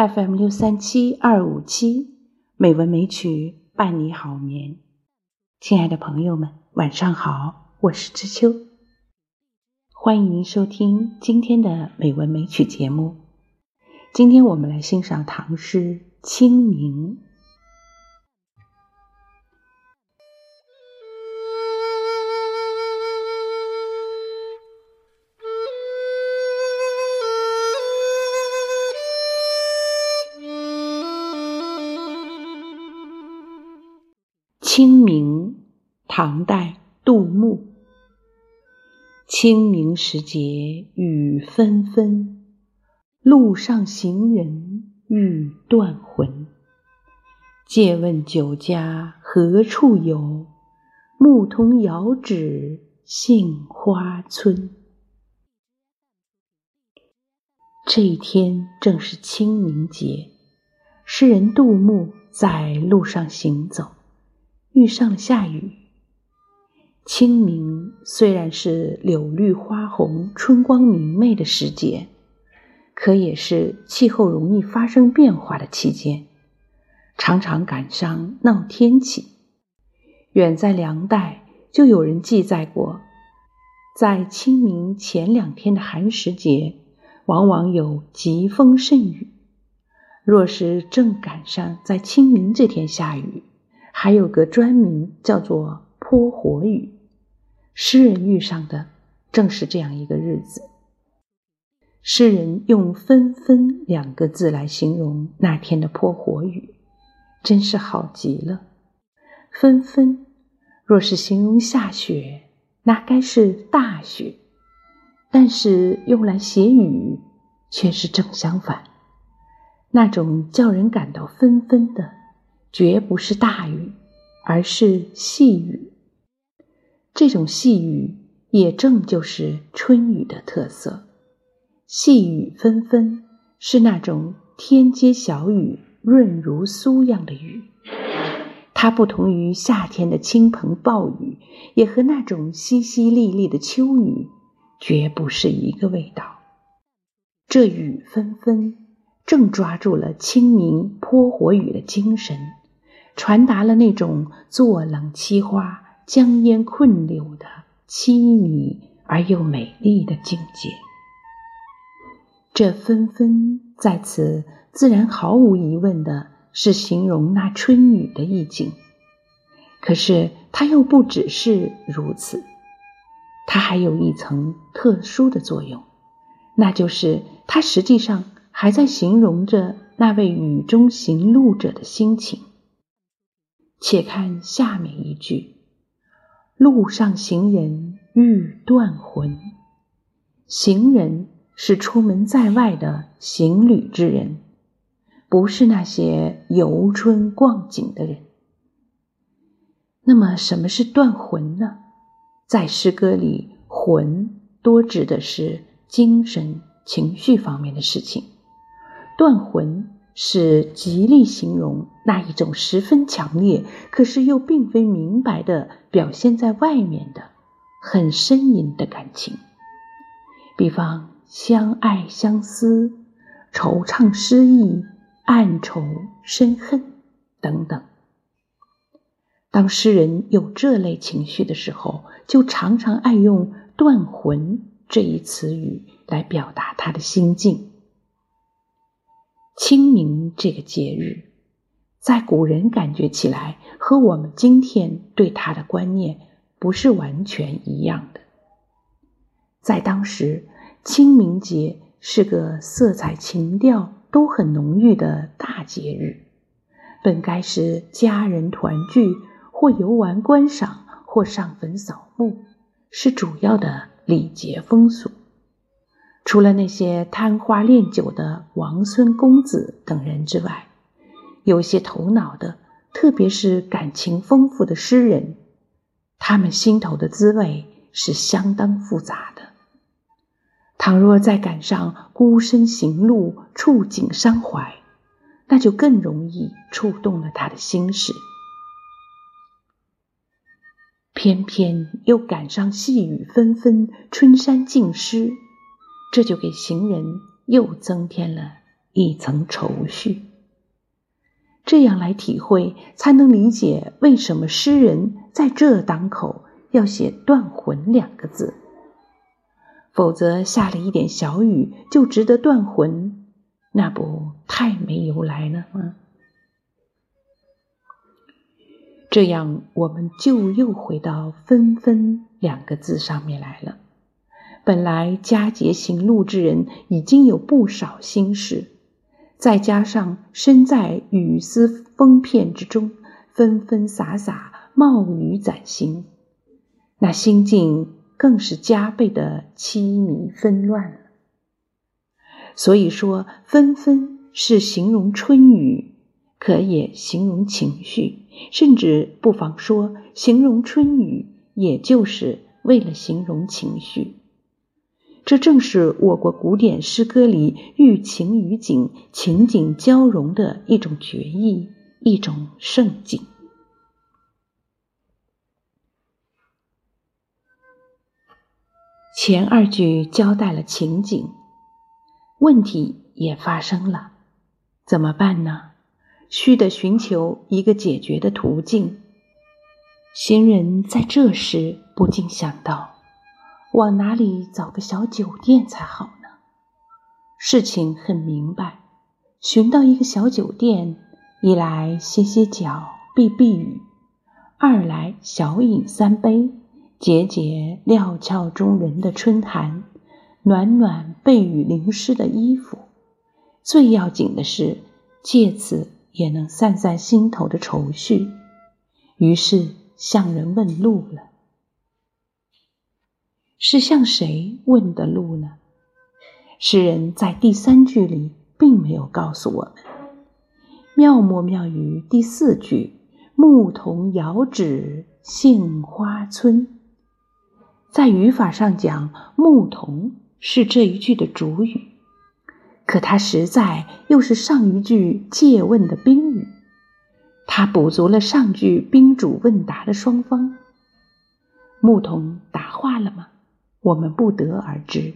FM 六三七二五七美文美曲伴你好眠，亲爱的朋友们，晚上好，我是知秋，欢迎您收听今天的美文美曲节目。今天我们来欣赏唐诗《清明》。清明，唐代，杜牧。清明时节雨纷纷，路上行人欲断魂。借问酒家何处有？牧童遥指杏花村。这一天正是清明节，诗人杜牧在路上行走。遇上了下雨。清明虽然是柳绿花红、春光明媚的时节，可也是气候容易发生变化的期间，常常赶上闹天气。远在梁代，就有人记载过，在清明前两天的寒食节，往往有疾风甚雨。若是正赶上在清明这天下雨，还有个专名叫做泼火雨，诗人遇上的正是这样一个日子。诗人用“纷纷”两个字来形容那天的泼火雨，真是好极了。纷纷，若是形容下雪，那该是大雪；但是用来写雨，却是正相反。那种叫人感到纷纷的。绝不是大雨，而是细雨。这种细雨也正就是春雨的特色。细雨纷纷是那种天街小雨，润如酥样的雨。它不同于夏天的倾盆暴雨，也和那种淅淅沥沥的秋雨绝不是一个味道。这雨纷纷正抓住了清明泼火雨的精神。传达了那种坐冷栖花、江烟困柳的凄迷而又美丽的境界。这纷纷在此，自然毫无疑问的是形容那春雨的意境。可是它又不只是如此，它还有一层特殊的作用，那就是它实际上还在形容着那位雨中行路者的心情。且看下面一句：“路上行人欲断魂。”行人是出门在外的行旅之人，不是那些游春逛景的人。那么，什么是断魂呢？在诗歌里，魂多指的是精神、情绪方面的事情。断魂。是极力形容那一种十分强烈，可是又并非明白的表现在外面的很深隐的感情，比方相爱相思、惆怅失意、暗愁深恨等等。当诗人有这类情绪的时候，就常常爱用“断魂”这一词语来表达他的心境。清明这个节日，在古人感觉起来和我们今天对它的观念不是完全一样的。在当时，清明节是个色彩情调都很浓郁的大节日，本该是家人团聚，或游玩观赏，或上坟扫墓，是主要的礼节风俗。除了那些贪花恋酒的王孙公子等人之外，有些头脑的，特别是感情丰富的诗人，他们心头的滋味是相当复杂的。倘若再赶上孤身行路，触景伤怀，那就更容易触动了他的心事。偏偏又赶上细雨纷纷，春山尽湿。这就给行人又增添了一层愁绪。这样来体会，才能理解为什么诗人在这当口要写“断魂”两个字。否则，下了一点小雨就值得断魂，那不太没由来了吗？这样，我们就又回到“纷纷”两个字上面来了。本来佳节行路之人已经有不少心事，再加上身在雨丝风片之中，纷纷洒洒，冒雨攒行，那心境更是加倍的凄迷纷乱了。所以说，“纷纷”是形容春雨，可也形容情绪，甚至不妨说，形容春雨，也就是为了形容情绪。这正是我国古典诗歌里寓情于景、情景交融的一种绝艺，一种盛景。前二句交代了情景，问题也发生了，怎么办呢？须得寻求一个解决的途径。行人在这时不禁想到。往哪里找个小酒店才好呢？事情很明白，寻到一个小酒店，一来歇歇脚、避避雨，二来小饮三杯，解解料峭中人的春寒，暖暖被雨淋湿的衣服。最要紧的是，借此也能散散心头的愁绪。于是向人问路了。是向谁问的路呢？诗人在第三句里并没有告诉我们。妙莫妙于第四句“牧童遥指杏花村”。在语法上讲，“牧童”是这一句的主语，可它实在又是上一句借问的宾语，它补足了上句宾主问答的双方。牧童答话了吗？我们不得而知，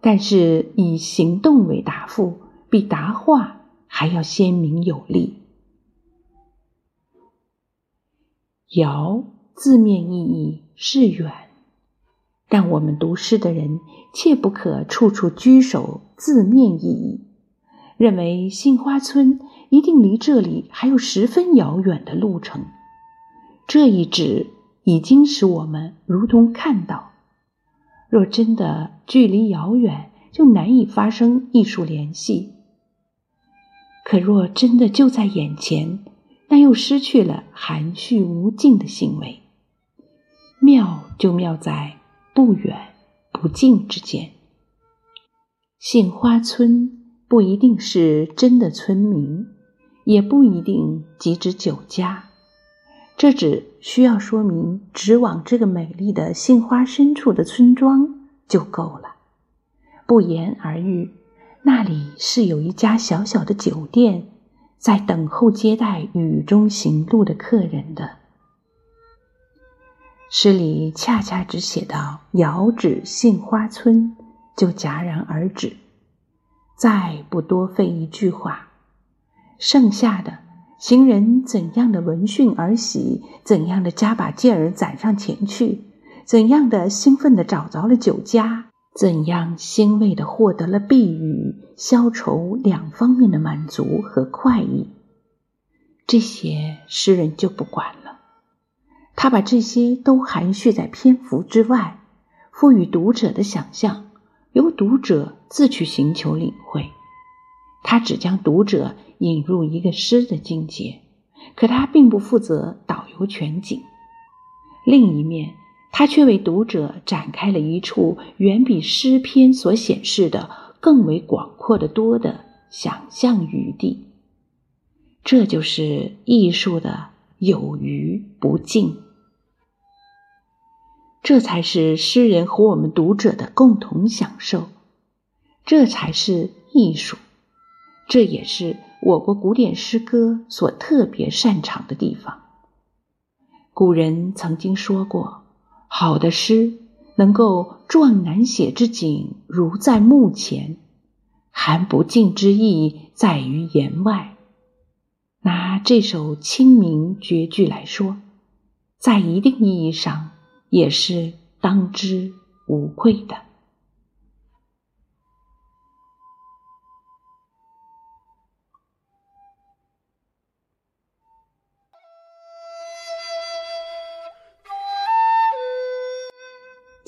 但是以行动为答复，比答话还要鲜明有力。遥字面意义是远，但我们读诗的人切不可处处拘守字面意义，认为杏花村一定离这里还有十分遥远的路程。这一指已经使我们如同看到。若真的距离遥远，就难以发生艺术联系；可若真的就在眼前，那又失去了含蓄无尽的行为。妙就妙在不远不近之间。杏花村不一定是真的村民，也不一定即指酒家。这只需要说明，直往这个美丽的杏花深处的村庄就够了。不言而喻，那里是有一家小小的酒店，在等候接待雨中行路的客人的。诗里恰恰只写到“遥指杏花村”，就戛然而止，再不多费一句话，剩下的。行人怎样的闻讯而喜，怎样的加把劲儿攒上前去，怎样的兴奋的找着了酒家，怎样欣慰的获得了避雨、消愁两方面的满足和快意，这些诗人就不管了。他把这些都含蓄在篇幅之外，赋予读者的想象，由读者自去寻求领会。他只将读者引入一个诗的境界，可他并不负责导游全景。另一面，他却为读者展开了一处远比诗篇所显示的更为广阔的多的想象余地。这就是艺术的有余不尽，这才是诗人和我们读者的共同享受，这才是艺术。这也是我国古典诗歌所特别擅长的地方。古人曾经说过：“好的诗能够壮难写之景如在目前，含不尽之意在于言外。拿这首清明绝句来说，在一定意义上也是当之无愧的。